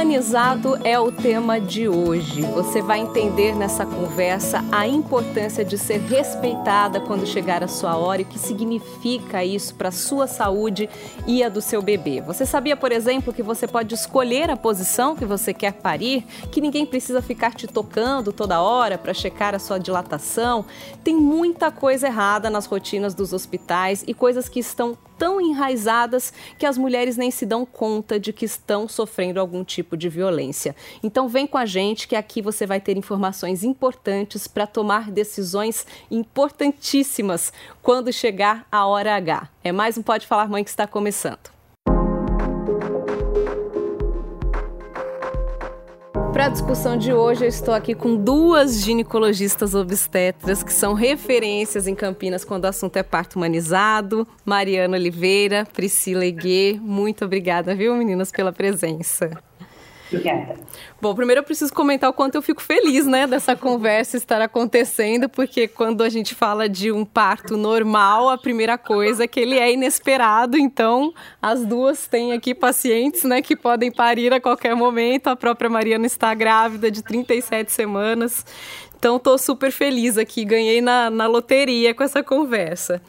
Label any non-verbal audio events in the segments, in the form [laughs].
humanizado é o tema de hoje. Você vai entender nessa conversa a importância de ser respeitada quando chegar a sua hora e o que significa isso para a sua saúde e a do seu bebê. Você sabia, por exemplo, que você pode escolher a posição que você quer parir, que ninguém precisa ficar te tocando toda hora para checar a sua dilatação? Tem muita coisa errada nas rotinas dos hospitais e coisas que estão tão enraizadas que as mulheres nem se dão conta de que estão sofrendo algum tipo de violência. Então vem com a gente que aqui você vai ter informações importantes para tomar decisões importantíssimas quando chegar a hora H. É mais um Pode Falar Mãe que está começando. Para a discussão de hoje, eu estou aqui com duas ginecologistas obstetras que são referências em Campinas quando o assunto é parto humanizado. Mariana Oliveira, Priscila Eguê, muito obrigada, viu, meninas, pela presença. Obrigada. Bom, primeiro eu preciso comentar o quanto eu fico feliz, né, dessa conversa estar acontecendo, porque quando a gente fala de um parto normal, a primeira coisa é que ele é inesperado, então as duas têm aqui pacientes, né, que podem parir a qualquer momento. A própria Mariana está grávida de 37 semanas. Então, estou super feliz aqui, ganhei na, na loteria com essa conversa.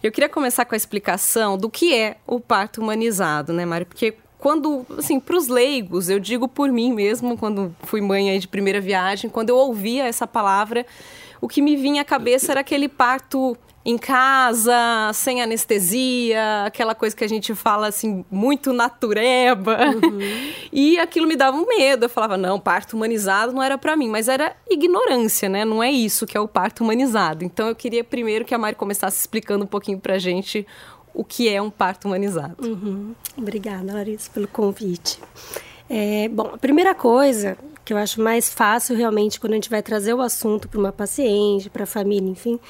Eu queria começar com a explicação do que é o parto humanizado, né, Mário? Porque quando, assim, para os leigos, eu digo por mim mesmo, quando fui mãe aí de primeira viagem, quando eu ouvia essa palavra, o que me vinha à cabeça era aquele parto em casa, sem anestesia, aquela coisa que a gente fala assim, muito natureba. Uhum. [laughs] E aquilo me dava um medo. Eu falava, não, parto humanizado não era para mim, mas era ignorância, né? Não é isso que é o parto humanizado. Então eu queria primeiro que a Mari começasse explicando um pouquinho pra gente o que é um parto humanizado. Uhum. Obrigada, Larissa, pelo convite. É, bom, a primeira coisa que eu acho mais fácil realmente quando a gente vai trazer o assunto para uma paciente, para a família, enfim,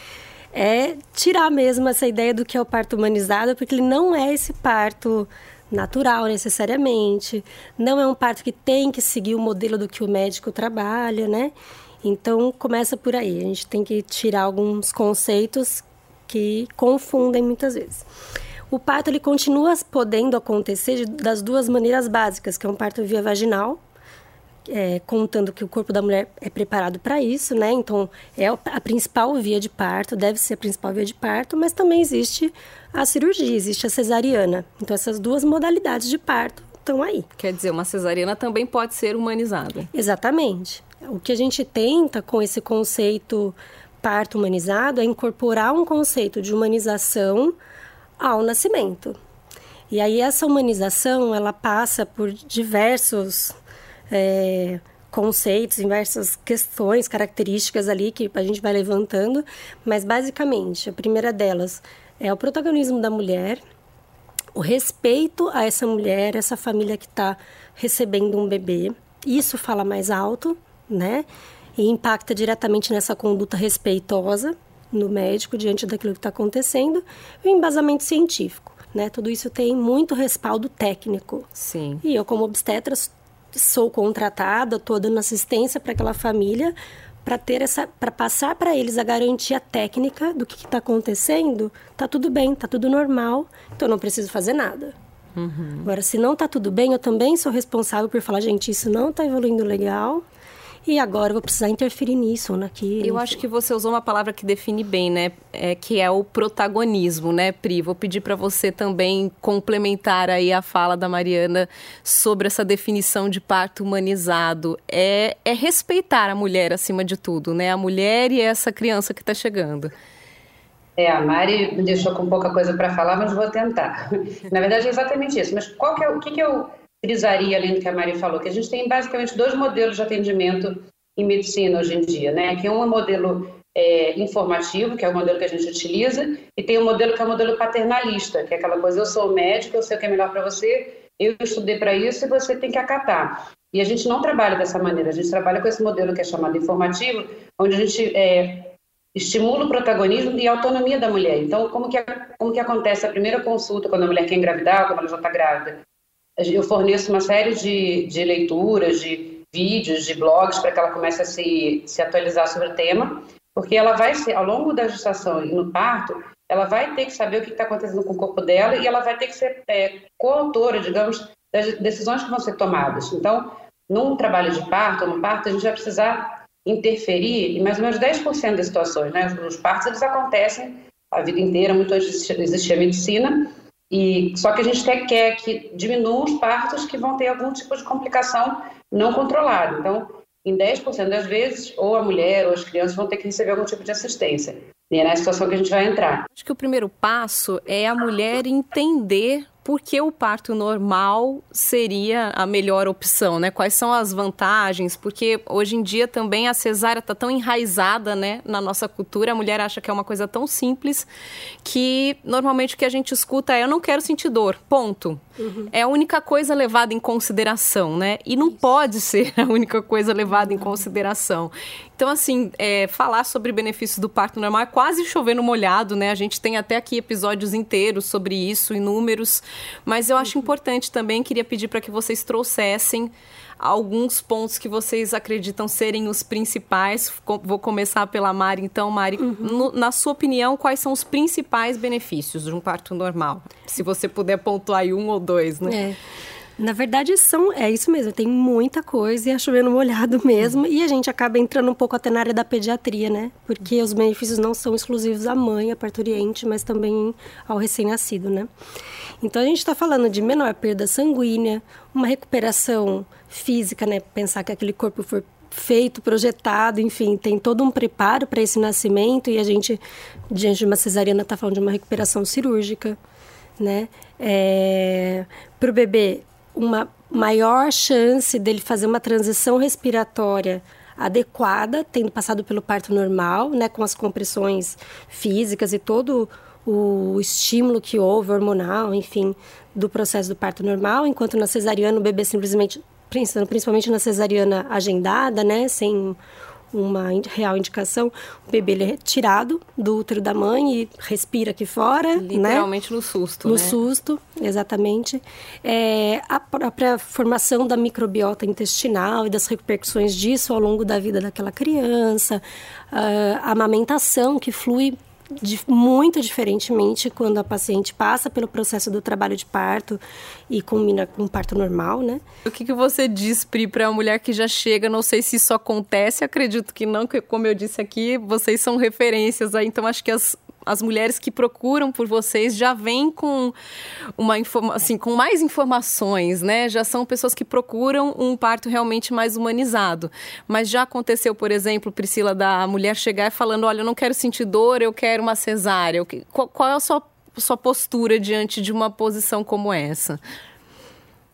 é tirar mesmo essa ideia do que é o parto humanizado, porque ele não é esse parto natural necessariamente, não é um parto que tem que seguir o modelo do que o médico trabalha, né? Então começa por aí, a gente tem que tirar alguns conceitos que confundem muitas vezes. O parto ele continua podendo acontecer das duas maneiras básicas, que é um parto via vaginal, é, contando que o corpo da mulher é preparado para isso, né? Então é a principal via de parto, deve ser a principal via de parto, mas também existe a cirurgia, existe a cesariana. Então essas duas modalidades de parto estão aí. Quer dizer, uma cesariana também pode ser humanizada. Exatamente. O que a gente tenta com esse conceito parto humanizado é incorporar um conceito de humanização ao nascimento. E aí essa humanização ela passa por diversos é, conceitos, diversas questões, características ali que a gente vai levantando, mas basicamente a primeira delas é o protagonismo da mulher, o respeito a essa mulher, essa família que está recebendo um bebê. Isso fala mais alto, né? E impacta diretamente nessa conduta respeitosa no médico diante daquilo que está acontecendo e o embasamento científico. Né? Tudo isso tem muito respaldo técnico. Sim. E eu, como obstetra, sou contratada, estou dando assistência para aquela família para ter essa, para passar para eles a garantia técnica do que está acontecendo. Tá tudo bem, tá tudo normal, então eu não preciso fazer nada. Uhum. Agora, se não tá tudo bem, eu também sou responsável por falar, gente, isso não está evoluindo legal e agora eu vou precisar interferir nisso ou naquilo. Eu acho que você usou uma palavra que define bem, né? É, que é o protagonismo, né, Pri? Vou pedir para você também complementar aí a fala da Mariana sobre essa definição de parto humanizado. É, é respeitar a mulher acima de tudo, né? A mulher e essa criança que está chegando. É, a Mari me deixou com pouca coisa para falar, mas vou tentar. [laughs] Na verdade, é exatamente isso. Mas qual que é, o que, que eu frisaria, além do que a Mari falou, que a gente tem basicamente dois modelos de atendimento em medicina hoje em dia, né? Que um é um modelo é, informativo, que é o modelo que a gente utiliza, e tem um modelo que é o modelo paternalista, que é aquela coisa, eu sou médico, eu sei o que é melhor para você, eu estudei para isso e você tem que acatar. E a gente não trabalha dessa maneira, a gente trabalha com esse modelo que é chamado informativo, onde a gente é, estimula o protagonismo e a autonomia da mulher. Então, como que, como que acontece a primeira consulta quando a mulher quer engravidar, quando ela já está grávida? Eu forneço uma série de, de leituras, de vídeos, de blogs, para que ela comece a se, se atualizar sobre o tema, porque ela vai ser, ao longo da gestação e no parto, ela vai ter que saber o que está acontecendo com o corpo dela e ela vai ter que ser é, coautora, digamos, das decisões que vão ser tomadas. Então, num trabalho de parto, no parto, a gente vai precisar interferir em mais ou menos 10% das situações, né? Os partos, eles acontecem a vida inteira, muito antes de existir a medicina, e só que a gente até quer que diminuam os partos que vão ter algum tipo de complicação não controlada. Então, em 10% das vezes, ou a mulher ou as crianças vão ter que receber algum tipo de assistência. E é na situação que a gente vai entrar. Acho que o primeiro passo é a mulher entender por que o parto normal seria a melhor opção, né? Quais são as vantagens? Porque hoje em dia também a cesárea está tão enraizada, né, na nossa cultura. A mulher acha que é uma coisa tão simples que normalmente o que a gente escuta é: eu não quero sentir dor, ponto. Uhum. É a única coisa levada em consideração, né? E não Isso. pode ser [laughs] a única coisa levada em consideração. Então, assim, é, falar sobre benefícios do parto normal é quase chover no molhado, né? A gente tem até aqui episódios inteiros sobre isso, inúmeros. Mas eu acho importante também, queria pedir para que vocês trouxessem alguns pontos que vocês acreditam serem os principais. Vou começar pela Mari. Então, Mari, uhum. no, na sua opinião, quais são os principais benefícios de um parto normal? Se você puder pontuar aí um ou dois, né? É. Na verdade, são, é isso mesmo, tem muita coisa e é chovendo molhado [laughs] mesmo. Uhum. E a gente acaba entrando um pouco até na área da pediatria, né? Porque os benefícios não são exclusivos à mãe, à parturiente, mas também ao recém-nascido, né? Então a gente está falando de menor perda sanguínea, uma recuperação física, né? Pensar que aquele corpo foi feito, projetado, enfim, tem todo um preparo para esse nascimento e a gente, diante de uma cesariana, está falando de uma recuperação cirúrgica, né? É, para o bebê, uma maior chance dele fazer uma transição respiratória adequada, tendo passado pelo parto normal, né, com as compressões físicas e todo o estímulo que houve, hormonal, enfim, do processo do parto normal, enquanto na cesariana o bebê simplesmente, principalmente na cesariana agendada, né, sem uma real indicação, o bebê ele é tirado do útero da mãe e respira aqui fora. Né? Literalmente né? no susto. No né? susto, exatamente. É, a própria formação da microbiota intestinal e das repercussões disso ao longo da vida daquela criança, a amamentação que flui de, muito diferentemente quando a paciente passa pelo processo do trabalho de parto e combina com parto normal, né? O que, que você diz, Pri, para a mulher que já chega? Não sei se isso acontece, acredito que não, como eu disse aqui, vocês são referências aí, então acho que as as mulheres que procuram por vocês já vêm com uma assim, com mais informações, né? Já são pessoas que procuram um parto realmente mais humanizado. Mas já aconteceu, por exemplo, Priscila, da mulher chegar falando: olha, eu não quero sentir dor, eu quero uma cesárea. Qual, qual é a sua, sua postura diante de uma posição como essa?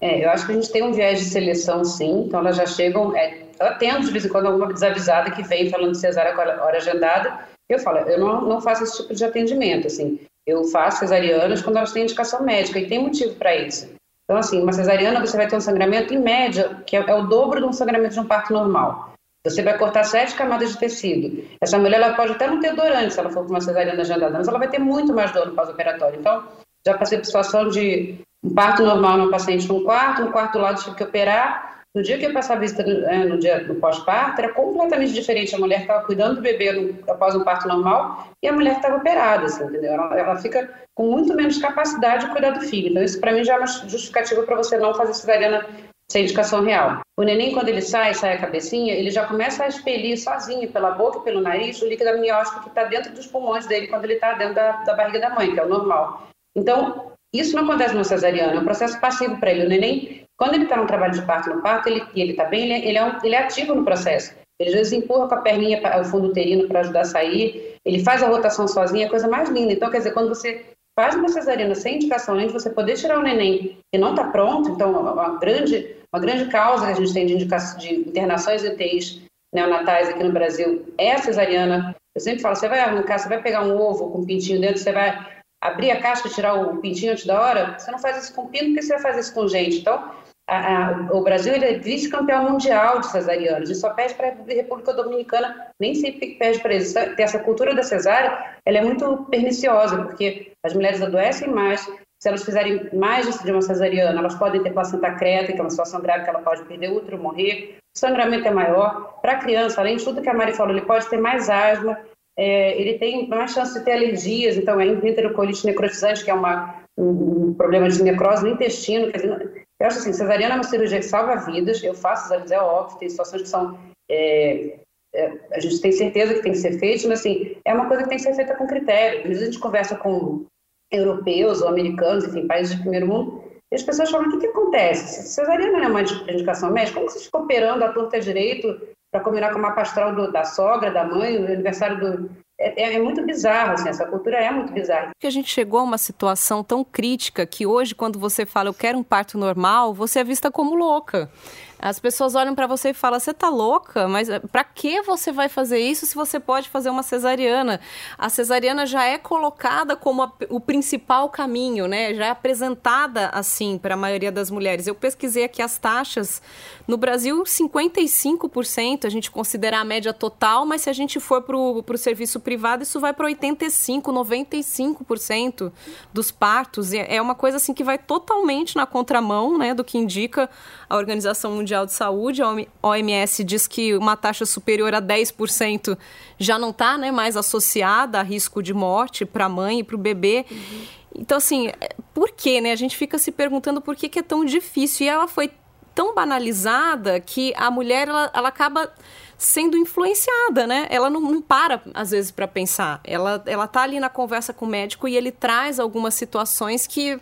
É, eu acho que a gente tem um viés de seleção, sim. Então, elas já chegam. É, eu atendo de vez em quando alguma desavisada que vem falando de cesárea com hora agendada eu falo, eu não, não faço esse tipo de atendimento, assim. Eu faço cesarianas quando elas têm indicação médica e tem motivo para isso. Então, assim, uma cesariana você vai ter um sangramento em média, que é, é, o dobro de um sangramento de um parto normal. Você vai cortar sete camadas de tecido. Essa mulher ela pode até não ter dor antes, se ela for com uma cesariana agendada, mas ela vai ter muito mais dor no pós-operatório. Então, já passei por situação de um parto normal numa paciente num quarto, no quarto lado tive que operar, no dia que eu passava a visita no, é, no dia do pós-parto, era completamente diferente. A mulher estava cuidando do bebê no, após um parto normal e a mulher estava operada, assim, entendeu? Ela, ela, fica com muito menos capacidade de cuidar do filho. Então, isso para mim já é uma justificativa para você não fazer cesariana sem indicação real. O neném, quando ele sai, sai a cabecinha, ele já começa a expelir sozinho, pela boca e pelo nariz, o líquido amniótico que está dentro dos pulmões dele quando ele está dentro da, da barriga da mãe, que é o normal. Então, isso não acontece no cesariano, é um processo passivo para ele. O neném quando ele está no trabalho de parto no parto, ele, e ele está bem, ele, é, ele, é um, ele é ativo no processo. Ele às vezes empurra com a perninha para o fundo uterino para ajudar a sair, ele faz a rotação sozinho, é a coisa mais linda. Então, quer dizer, quando você faz uma cesariana sem indicação, além de você poder tirar o neném que não está pronto, então, uma grande, uma grande causa que a gente tem de, indicação, de internações em UTIs neonatais aqui no Brasil é a cesariana. Eu sempre falo, você vai arrancar, você vai pegar um ovo com um pintinho dentro, você vai abrir a casca e tirar o pintinho antes da hora, você não faz isso com pinto, porque você vai fazer isso com gente. Então, a, a, o Brasil é vice-campeão mundial de cesarianos, e só perde para a República Dominicana, nem sempre perde para eles. Essa cultura da cesárea, ela é muito perniciosa, porque as mulheres adoecem mais, se elas fizerem mais de uma cesariana, elas podem ter placenta creta, que é uma situação grave que ela pode perder útero, morrer, o sangramento é maior. Para a criança, além de tudo que a Mari falou, ele pode ter mais asma, é, ele tem mais chance de ter alergias, então é enterocolite necrotizante, que é uma, um, um problema de necrose no intestino, quer dizer, Eu acho assim, cesariana é uma cirurgia que salva vidas, eu faço cesariana, é óbvio, tem situações que são... É, é, a gente tem certeza que tem que ser feito, mas assim, é uma coisa que tem que ser feita com critério. Às vezes a gente conversa com europeus ou americanos, enfim, países de primeiro mundo, e as pessoas falam, o que, que acontece? Cesariana não é uma indicação médica? Como você fica operando a torta direito para combinar com uma pastoral do, da sogra, da mãe, o aniversário do, é, é, é, muito bizarro, assim, essa cultura é muito bizarra. Porque a gente chegou a uma situação tão crítica que hoje, quando você fala eu quero um parto normal, você é vista como louca. As pessoas olham para você e falam: "Você tá louca? Mas eh, para que você vai fazer isso se você pode fazer uma cesariana?" A cesariana já é colocada como a, o principal caminho, né? Já é apresentada assim para a maioria das mulheres. Eu pesquisei aqui as taxas no Brasil, 55% a gente considera a média total, mas se a gente for para o serviço privado, isso vai para 85, 95% dos partos. É uma coisa assim que vai totalmente na contramão, né, do que indica a Organização Mundial de Saúde, a OMS diz que uma taxa superior a 10% já não está né, mais associada a risco de morte para a mãe e para o bebê. Uhum. Então, assim, é, por que, né? A gente fica se perguntando por que, que é tão difícil. E ela foi tão banalizada que a mulher, ela, ela acaba sendo influenciada, né? Ela não, não para, às vezes, para pensar. Ela, ela tá ali na conversa com o médico e ele traz algumas situações que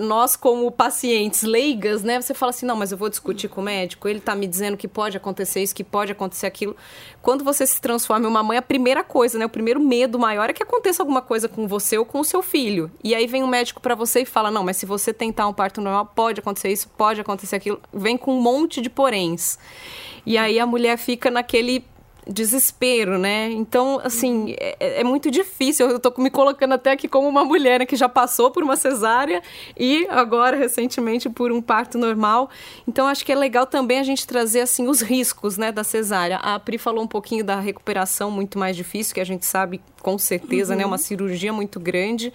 nós, como pacientes leigas, né? Você fala assim, não, mas eu vou discutir com o médico, ele está me dizendo que pode acontecer isso, que pode acontecer aquilo. Quando você se transforma em uma mãe, a primeira coisa, né? O primeiro medo maior é que aconteça alguma coisa com você ou com o seu filho. E aí vem um médico para você e fala, não, mas se você tentar um parto normal, pode acontecer isso, pode acontecer aquilo. Vem com um monte de poréns. E aí a mulher fica naquele desespero, né? Então, assim, é, é, muito difícil. Eu tô me colocando até aqui como uma mulher né, que já passou por uma cesárea e agora, recentemente, por um parto normal. Então, acho que é legal também a gente trazer, assim, os riscos, né, da cesárea. A Pri falou um pouquinho da recuperação muito mais difícil, que a gente sabe com certeza, uhum. né? Uma cirurgia muito grande.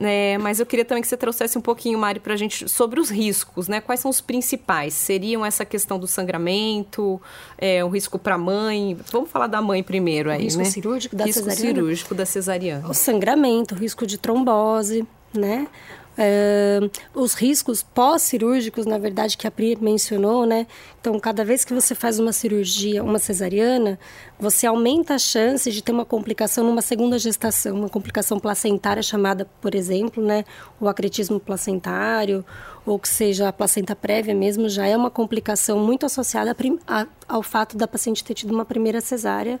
É, mas eu queria também que você trouxesse um pouquinho, Mari, para a gente sobre os riscos, né? Quais são os principais? Seriam essa questão do sangramento, é, o risco para a mãe? Vamos falar da mãe primeiro aí, o risco né? cirúrgico da risco cesariana? cirúrgico da cesariana. O sangramento, o risco de trombose, né? Uh, os riscos pós-cirúrgicos, na verdade, que a Pri mencionou, né? Então, cada vez que você faz uma cirurgia, uma cesariana, você aumenta a chance de ter uma complicação numa segunda gestação, uma complicação placentária chamada, por exemplo, né, o acretismo placentário, ou que seja a placenta prévia mesmo, já é uma complicação muito associada a, ao fato da paciente ter tido uma primeira cesárea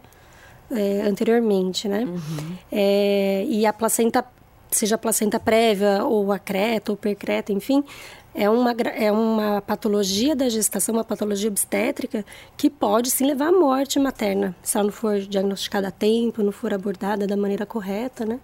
é, anteriormente, né? Uhum. É, e a placenta seja placenta prévia ou acreta ou percreta, enfim, é uma, é uma patologia da gestação, uma patologia obstétrica que pode sim levar à morte materna, se ela não for diagnosticada a tempo, não for abordada da maneira correta, né?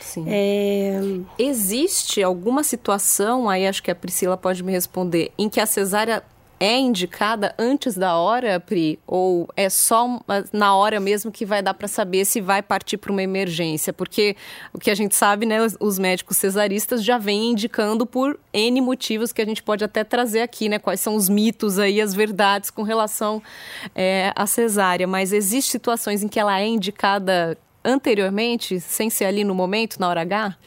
Sim. É... Existe alguma situação, aí acho que a Priscila pode me responder, em que a cesárea é indicada antes da hora, Pri? Ou é só na hora mesmo que vai dar para saber se vai partir para uma emergência? Porque o que a gente sabe, né, os médicos cesaristas já vêm indicando por N motivos que a gente pode até trazer aqui, né? Quais são os mitos aí, as verdades com relação é, à cesárea. Mas existem situações em que ela é indicada anteriormente, sem ser ali no momento, na hora H?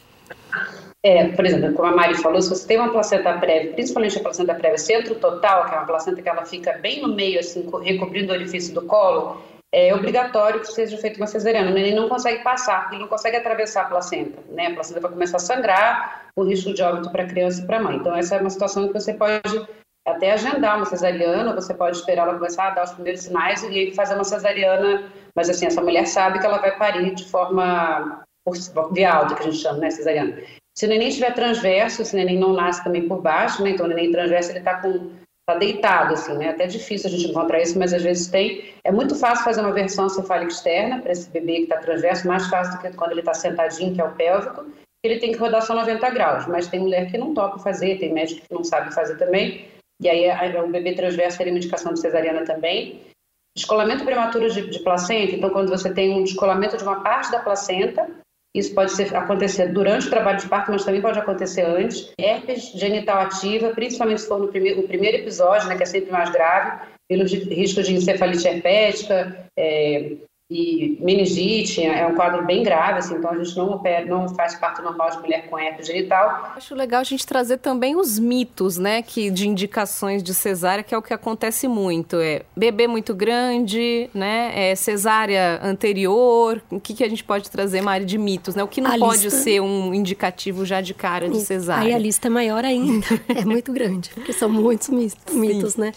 É, por exemplo, como a Mari falou, se você tem uma placenta prévia, principalmente a placenta prévia centro total, que é uma placenta que ela fica bem no meio, assim, recobrindo o orifício do colo, é obrigatório que seja feita uma cesariana. O neném não consegue passar, ele não consegue atravessar a placenta, né? A placenta vai começar a sangrar, o risco de óbito para a criança e para a mãe. Então, essa é uma situação que você pode até agendar uma cesariana, você pode esperar ela começar a dar os primeiros sinais e fazer uma cesariana, mas assim, essa mulher sabe que ela vai parir de forma por, via alta, que a gente chama, né, cesariana. Se o neném estiver transverso, se o neném não nasce também por baixo, né? Então o neném transverso ele está com tá deitado assim, né? Até difícil a gente encontrar isso, mas às vezes tem. É muito fácil fazer uma versão cefálica externa para esse bebê que está transverso, mais fácil do que quando ele está sentadinho, que é o pélvico. Ele tem que rodar só 90 graus, mas tem mulher que não topa fazer, tem médico que não sabe fazer também. E aí o bebê transverso teria uma indicação de cesariana também. Descolamento prematuro de, de placenta, então quando você tem um descolamento de uma parte da placenta, isso pode ser, acontecer durante o trabalho de parto, mas também pode acontecer antes. Herpes genital ativa, principalmente se for no primeiro, no primeiro episódio, né, que é sempre mais grave, pelo risco de encefalite herpética, é, e meningite, é um quadro bem grave, assim, então a gente não, opera, não faz parto normal de mulher com herpes genital. Acho legal a gente trazer também os mitos, né, que de indicações de cesárea, que é o que acontece muito, é bebê muito grande, né, é cesárea anterior, o que, que a gente pode trazer, Mari, de mitos, né, o que não a pode lista... ser um indicativo já de cara de cesárea? Aí a lista é maior ainda, [laughs] é muito grande, porque são muitos mitos, Sim. né,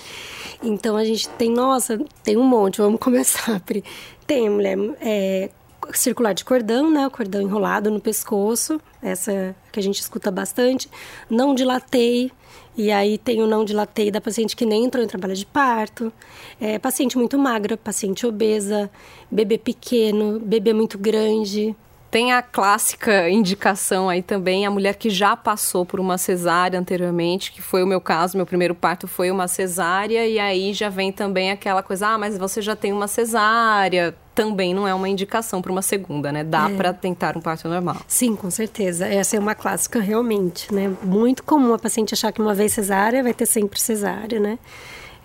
então a gente tem, nossa, tem um monte, vamos começar, Pri. Tem mulher é, circular de cordão, né? O cordão enrolado no pescoço, essa que a gente escuta bastante. Não dilatei, e aí tem o não dilatei da paciente que nem entrou em trabalho de parto. É, paciente muito magra, paciente obesa, bebê pequeno, bebê muito grande. Tem a clássica indicação aí também, a mulher que já passou por uma cesárea anteriormente, que foi o meu caso, meu primeiro parto foi uma cesárea, e aí já vem também aquela coisa, ah, mas você já tem uma cesárea, também não é uma indicação para uma segunda, né? Dá é. para tentar um parto normal. Sim, com certeza. Essa é uma clássica realmente, né? Muito comum a paciente achar que uma vez cesárea vai ter sempre cesárea, né?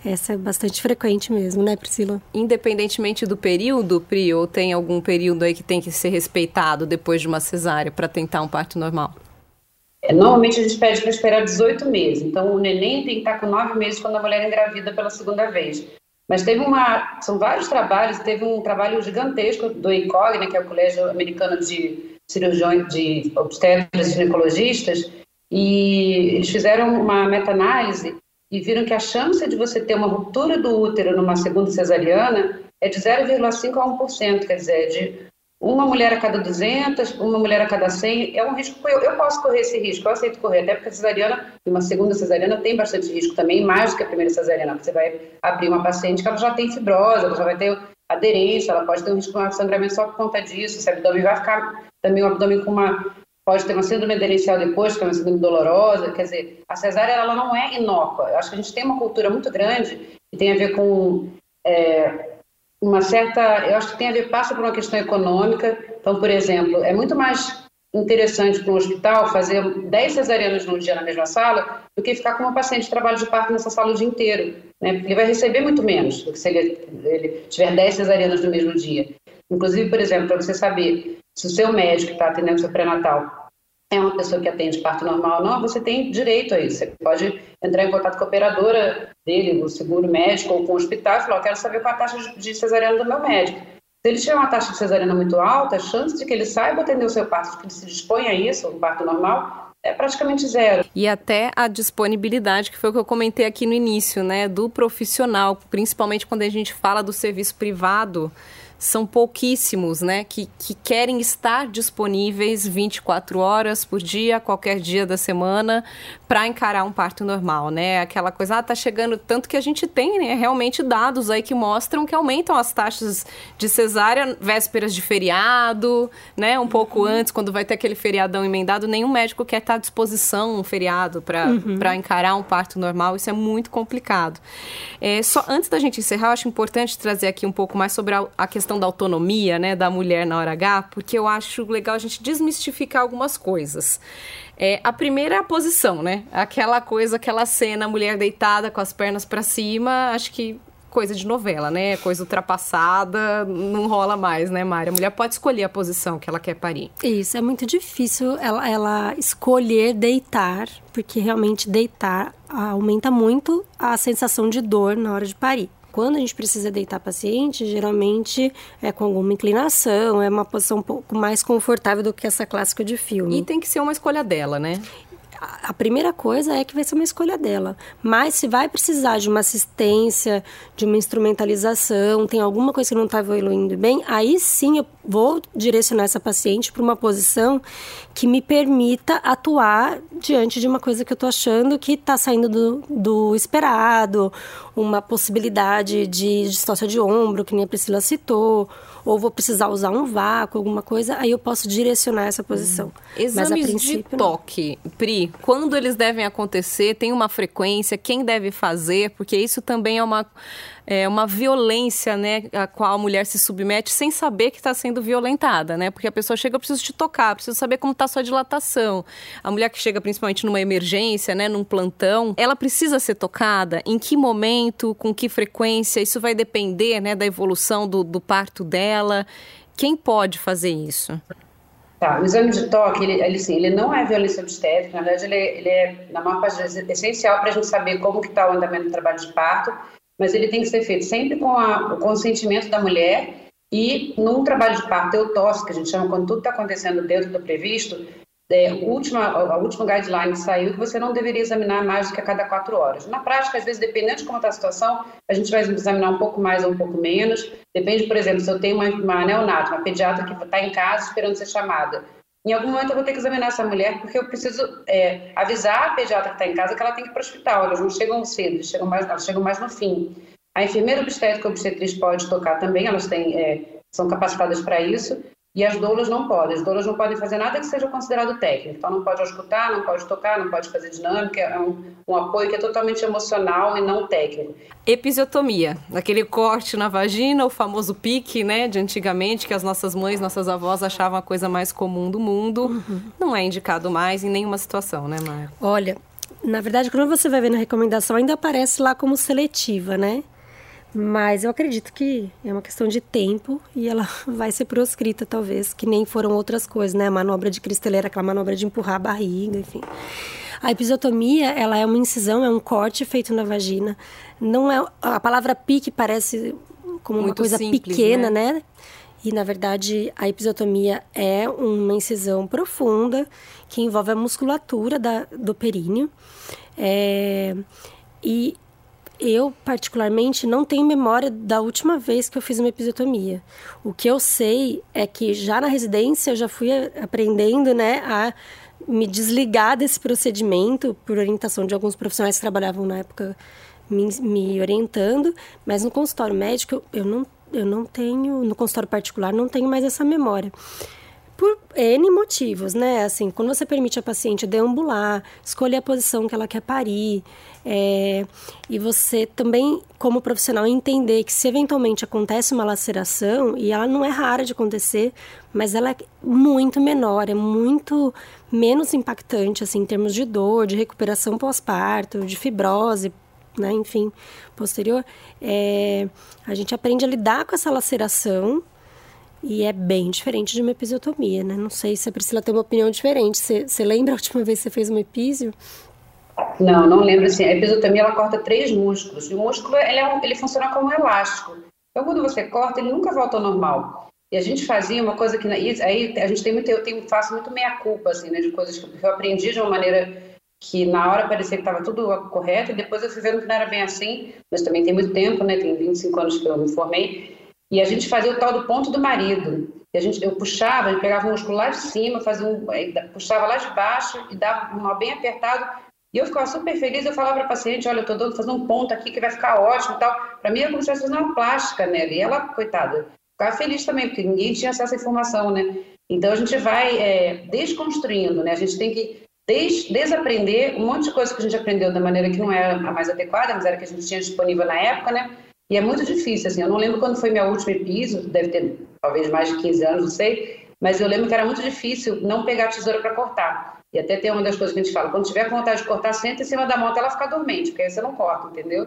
Essa é bastante frequente mesmo, né, Priscila? Independentemente do período, Pri, ou tem algum período aí que tem que ser respeitado depois de uma cesárea para tentar um parto normal? É, normalmente a gente pede para esperar 18 meses. Então o neném tem que estar com 9 meses quando a mulher engravida pela segunda vez. Mas teve uma, são vários trabalhos, teve um trabalho gigantesco do ICOG, né, que é o Colégio Americano de Cirurgiões de Obstetras e Ginecologistas, e eles fizeram uma meta-análise e viram que a chance de você ter uma ruptura do útero numa segunda cesariana é de 0,5 a 1%, quer dizer, de uma mulher a cada 200, uma mulher a cada 100, é um risco, eu, eu posso correr esse risco, eu aceito correr, até porque a cesariana, uma segunda cesariana tem bastante risco também, mais do que a primeira cesariana, porque você vai abrir uma paciente que ela já tem fibrose, ela já vai ter aderência, ela pode ter um risco de sangramento só por conta disso, esse abdômen vai ficar também um abdômen com uma pode ter uma síndrome aderencial depois, que é uma síndrome dolorosa, quer dizer, a cesárea ela não é inócua. Eu acho que a gente tem uma cultura muito grande que tem a ver com é, uma certa, eu acho que tem a ver, passa por uma questão econômica. Então, por exemplo, é muito mais interessante para um hospital fazer 10 cesarianas num dia na mesma sala do que ficar com uma paciente de trabalho de parto nessa sala o dia inteiro, né? Porque ele vai receber muito menos do que se ele, ele tiver 10 cesarianas no mesmo dia. Inclusive, por exemplo, para você saber se o seu médico que está atendendo seu pré-natal é uma pessoa que atende parto normal não, você tem direito a isso. Você pode entrar em contato com a operadora dele, o seguro médico ou com o hospital e falar, eu quero saber qual a taxa de cesariana do meu médico. Se ele tiver uma taxa de cesariana muito alta, a chance de que ele saiba atender o seu parto, de que ele se dispõe a isso, um parto normal, é praticamente zero. E até a disponibilidade, que foi o que eu comentei aqui no início, né, do profissional, principalmente quando a gente fala do serviço privado, são pouquíssimos, né, que, que querem estar disponíveis 24 horas por dia, qualquer dia da semana, para encarar um parto normal, né? Aquela coisa, ah, tá chegando tanto que a gente tem, né, realmente dados aí que mostram que aumentam as taxas de cesárea vésperas de feriado, né? Um pouco uhum. antes, quando vai ter aquele feriadão emendado, nenhum médico quer estar à disposição um feriado para uhum. encarar um parto normal, isso é muito complicado. É, só antes da gente encerrar, eu acho importante trazer aqui um pouco mais sobre a, a questão questão da autonomia, né, da mulher na hora H, porque eu acho legal a gente desmistificar algumas coisas. É, a primeira é a posição, né? Aquela coisa, aquela cena, mulher deitada com as pernas para cima, acho que coisa de novela, né? Coisa ultrapassada, não rola mais, né, Mari? A mulher pode escolher a posição que ela quer parir. Isso, é muito difícil ela, ela escolher deitar, porque realmente deitar aumenta muito a sensação de dor na hora de parir. Quando a gente precisa deitar paciente, geralmente é com alguma inclinação, é uma posição um pouco mais confortável do que essa clássica de filme. E tem que ser uma escolha dela, né? A primeira coisa é que vai ser uma escolha dela. Mas se vai precisar de uma assistência, de uma instrumentalização, tem alguma coisa que não está evoluindo bem, aí sim eu vou direcionar essa paciente para uma posição que me permita atuar diante de uma coisa que eu estou achando que está saindo do, do, esperado, uma possibilidade de distócia de ombro, que nem a Priscila citou, ou vou precisar usar um vácuo, alguma coisa, aí eu posso direcionar essa posição. Hum. Exames de toque, não. Pri, quando eles devem acontecer, tem uma frequência, quem deve fazer, porque isso também é uma é, uma violência, né, a qual a mulher se submete sem saber que está sendo violentada, né? Porque a pessoa chega, eu preciso te tocar, preciso saber como está sua dilatação. A mulher que chega principalmente numa emergência, né, num plantão, ela precisa ser tocada. Em que momento, com que frequência? Isso vai depender, né, da evolução do, do parto dela. Quem pode fazer isso? Tá, o exame de toque, ele, ele, sim, ele não é violência obstétrica, na verdade ele, ele é, na maior parte essencial para a gente saber como que está o andamento do trabalho de parto, mas ele tem que ser feito sempre com a, o consentimento da mulher e num trabalho de parto eutóxico, que a gente chama quando tudo está acontecendo dentro do previsto, é, a, última, a última guideline saiu que você não deveria examinar mais do que a cada quatro horas. Na prática, às vezes, dependendo de como está a situação, a gente vai examinar um pouco mais ou um pouco menos. Depende, por exemplo, se eu tenho uma, uma neonata, uma pediatra que está em casa esperando ser chamada. Em algum momento eu vou ter que examinar essa mulher porque eu preciso é, avisar a pediatra que está em casa que ela tem que ir para o hospital. Elas não chegam cedo, elas chegam mais, elas chegam mais no fim. A enfermeira obstétrica obstetriz pode tocar também, elas têm, é, são capacitadas para isso. E as doulas não podem. As doulas não podem fazer nada que seja considerado técnico. Então, não pode escutar, não pode tocar, não pode fazer dinâmica. É um, um apoio que é totalmente emocional e não técnico. Episiotomia, aquele corte na vagina, o famoso pique, né, de antigamente, que as nossas mães, nossas avós achavam a coisa mais comum do mundo. Uhum. Não é indicado mais em nenhuma situação, né, Maia? Olha, na verdade, quando você vai ver na recomendação, ainda aparece lá como seletiva, né? Mas eu acredito que é uma questão de tempo e ela [laughs] vai ser proscrita, talvez, que nem foram outras coisas, né? A manobra de cristaleira, aquela manobra de empurrar a barriga, enfim. A episiotomia, ela é uma incisão, é um corte feito na vagina. Não é a palavra pique parece como Muito uma coisa simples, pequena, né? né? E na verdade, a episiotomia é uma incisão profunda que envolve a musculatura da, do períneo. É, e eu, particularmente, não tenho memória da última vez que eu fiz uma episiotomia. O que eu sei é que já na residência eu já fui aprendendo, né, a me desligar desse procedimento por orientação de alguns profissionais que trabalhavam na época me, me orientando, mas no consultório médico eu não, eu não tenho, no consultório particular, não tenho mais essa memória por N motivos, né? Assim, quando você permite a paciente deambular, escolher a posição que ela quer parir, é, e você também, como profissional, entender que se eventualmente acontece uma laceração, e ela não é rara de acontecer, mas ela é muito menor, é muito menos impactante, assim, em termos de dor, de recuperação pós-parto, de fibrose, né, enfim, posterior, é, a gente aprende a lidar com essa laceração e é bem diferente de uma episiotomia, né? Não sei se a Priscila tem uma opinião diferente. Você, lembra a última vez que você fez uma episio? Não, não lembro assim. A episiotomia ela corta três músculos. E o músculo ele, é um, ele funciona como um elástico. Então, quando você corta, ele nunca volta ao normal. E a gente fazia uma coisa que aí a gente tem muito, eu tenho, faço muito meia culpa assim, né, de coisas que eu aprendi de uma maneira que na hora parecia que estava tudo correto e depois eu fui vendo que não era bem assim, mas também tem muito tempo, né, tem 25 anos que eu me formei. E a gente fazia o tal do ponto do marido. E a gente, eu puxava, a gente pegava o músculo lá de cima, fazia um, puxava lá de baixo e dava um nó bem apertado. E eu ficava super feliz, eu falava para a paciente, olha, eu estou dando, fazendo um ponto aqui que vai ficar ótimo e tal. Para mim, é como se estivesse fazendo uma plástica nela. E ela, coitada, ficava feliz também, porque ninguém tinha acesso à informação, né? Então, a gente vai é, desconstruindo, né? A gente tem que des desaprender um monte de coisa que a gente aprendeu da maneira que não era a mais adequada, mas era que a gente tinha disponível na época, né? E é muito difícil, assim, eu não lembro quando foi minha última piso, deve ter talvez mais de 15 anos, não sei, mas eu lembro que era muito difícil não pegar a tesoura para cortar. E até tem uma das coisas que a gente fala, quando tiver vontade de cortar, senta em cima da moto ela fica dormente, porque aí você não corta, entendeu?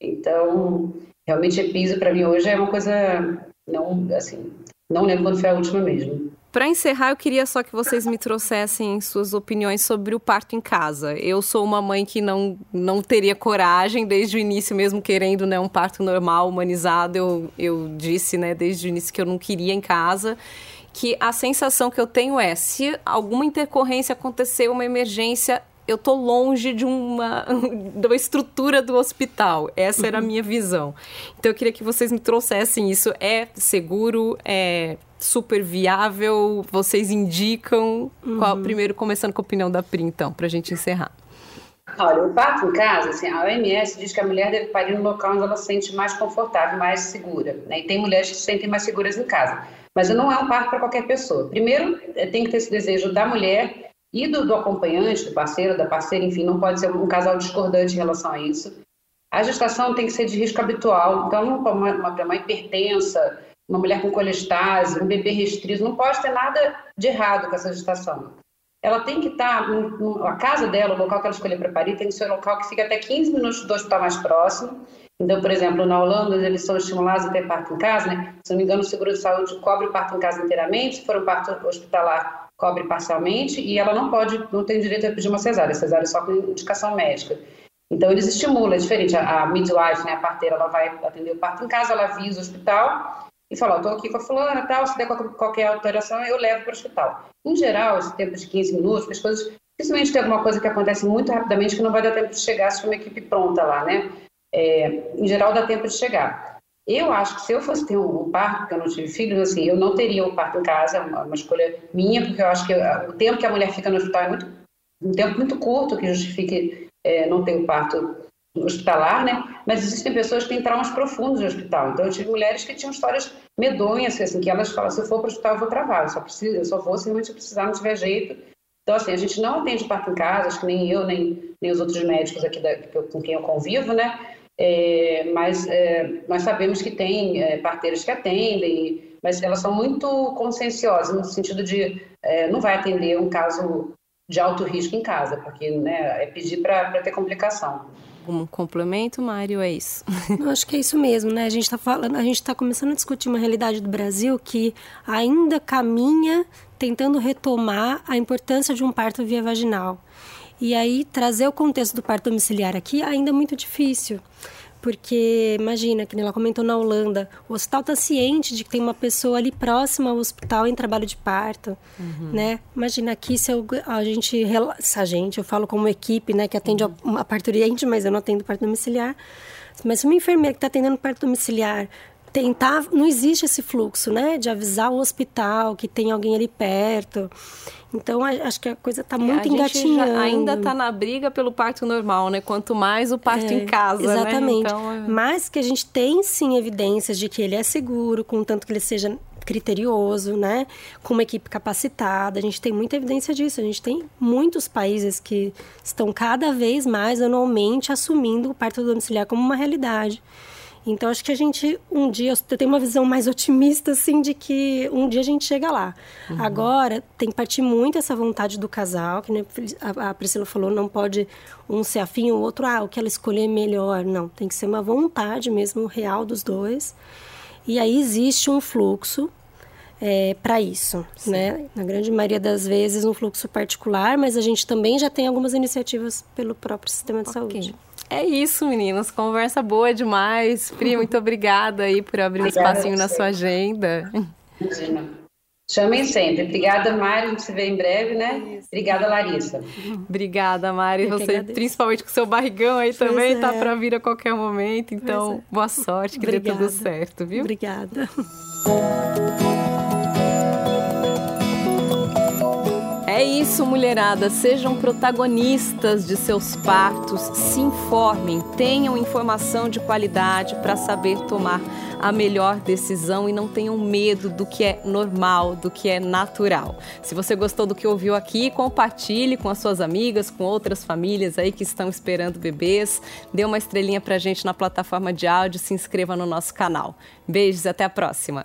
Então, realmente piso para mim hoje é uma coisa, não, assim, não lembro quando foi a última mesmo. Para encerrar, eu queria só que vocês me trouxessem suas opiniões sobre o parto em casa. Eu sou uma mãe que não, não teria coragem desde o início, mesmo querendo né, um parto normal, humanizado. Eu, eu disse né, desde o início que eu não queria em casa. Que a sensação que eu tenho é: se alguma intercorrência acontecer, uma emergência, eu tô longe de uma, [laughs] de uma estrutura do hospital. Essa era a minha visão. Então eu queria que vocês me trouxessem isso. É seguro? É super viável? Vocês indicam? Uhum. Qual, primeiro, começando com a opinião da Pri, então, para a gente encerrar. Olha, o parto em casa, assim, a OMS diz que a mulher deve parir no local onde ela se sente mais confortável, mais segura. Né? E tem mulheres que se sentem mais seguras em casa. Mas não é um parto para qualquer pessoa. Primeiro, eh, tem que ter esse desejo da mulher e do, do acompanhante, do parceiro, da parceira, enfim, não pode ser um casal discordante em relação a isso. a gestação tem que ser de risco habitual. Então, uma, uma, uma hipertensa, uma mulher com colestase, um bebê restrito, não pode ter nada de errado com essa gestação. Ela tem que estar, a casa dela, o local que ela escolher para parir, tem que ser um local que fica até 15 minutos do hospital mais próximo. Então, por exemplo, na Holanda, eles são estimulados a ter parto em casa, né? Se não me engano, o seguro de saúde cobre o parto em casa inteiramente, se for um parto hospitalar, cobre parcialmente, e ela não pode, não tem direito a pedir uma cesárea, cesárea só com indicação médica. Então, eles estimulam, é diferente. A, a midwife, né, a parteira, ela vai atender o parto em casa, ela avisa o hospital e fala: estou aqui com a fulana, tal, se der qualquer alteração, eu levo para o hospital. Em geral, esse tempo de 15 minutos, as coisas. Dificilmente tem alguma coisa que acontece muito rapidamente que não vai dar tempo de chegar se uma equipe pronta lá, né? É, em geral, dá tempo de chegar. Eu acho que se eu fosse ter um, parto, porque eu não tive filhos, assim, eu não teria um parto em casa, uma, uma escolha minha, porque eu acho que o tempo que a mulher fica no hospital é muito, um tempo muito curto que justifique é, não ter o um parto hospitalar, né? Mas existem pessoas que têm traumas profundos no hospital. Então, eu tive mulheres que tinham histórias medonhas, assim, que elas falam, se eu for para o hospital, eu vou travar, eu só, preciso, eu só vou se realmente precisar, não tiver jeito. Então, assim, a gente não atende parto em casa, acho que nem eu, nem, nem os outros médicos aqui da, com quem eu convivo, né? É, mas é, nós sabemos que tem é, parteiras que atendem, mas elas são muito conscienciosas, no sentido de é, não vai atender um caso de alto risco em casa, porque né, é pedir para ter complicação. Um complemento, Mário, é isso? [laughs] Eu acho que é isso mesmo, né? A gente está falando, a gente está começando a discutir uma realidade do Brasil que ainda caminha tentando retomar a importância de um parto via vaginal. E aí trazer o contexto do parto domiciliar aqui ainda é muito difícil. Porque, imagina, que ela comentou na Holanda, o hospital está ciente de que tem uma pessoa ali próxima ao hospital em trabalho de parto, uhum. né? Imagina aqui se eu, a gente, se a gente, eu falo como equipe, né, que atende uhum. a parturiente, mas eu não atendo parto domiciliar. Mas se uma enfermeira que está atendendo parto domiciliar tentar, não existe esse fluxo, né, de avisar o hospital que tem alguém ali perto. Então, acho que a coisa está muito é, engatinhando. ainda está na briga pelo parto normal, né? Quanto mais o parto é, em casa, né? exatamente. né? Então, é... Mas que a gente tem, sim, evidências de que ele é seguro, contanto que ele seja criterioso, né? Com uma equipe capacitada. A gente tem muita evidência disso. A gente tem muitos países que estão cada vez mais anualmente assumindo o parto domiciliar como uma realidade. Então acho que a gente um dia eu tenho uma visão mais otimista assim de que um dia a gente chega lá. Uhum. Agora tem que partir muito essa vontade do casal, que né, a Priscila falou, não pode um ser afim o outro ah, o que ela escolher é melhor, não, tem que ser uma vontade mesmo real dos dois. E aí existe um fluxo é, para isso, Sim. né? Na grande maioria das vezes um fluxo particular, mas a gente também já tem algumas iniciativas pelo próprio sistema de okay. saúde. É isso, meninas. Conversa boa demais. Pri, muito obrigada aí por abrir um espacinho na sua agenda. Imagina. Chamem sempre. Obrigada, Mari. A gente se vê em breve, né? Obrigada, Larissa. Obrigada, Mari. Eu Você, principalmente com seu barrigão aí pois também, tá é. tá para vir a qualquer momento. Então, é. boa sorte, que Obrigada. dê tudo certo, viu? Obrigada. É isso, mulherada. Sejam protagonistas de seus partos, se informem, tenham informação de qualidade para saber tomar a melhor decisão e não tenham medo do que é normal, do que é natural. Se você gostou do que ouviu aqui, compartilhe com as suas amigas, com outras famílias aí que estão esperando bebês. Dê uma estrelinha pra gente na plataforma de áudio, se inscreva no nosso canal. Beijos, até a próxima.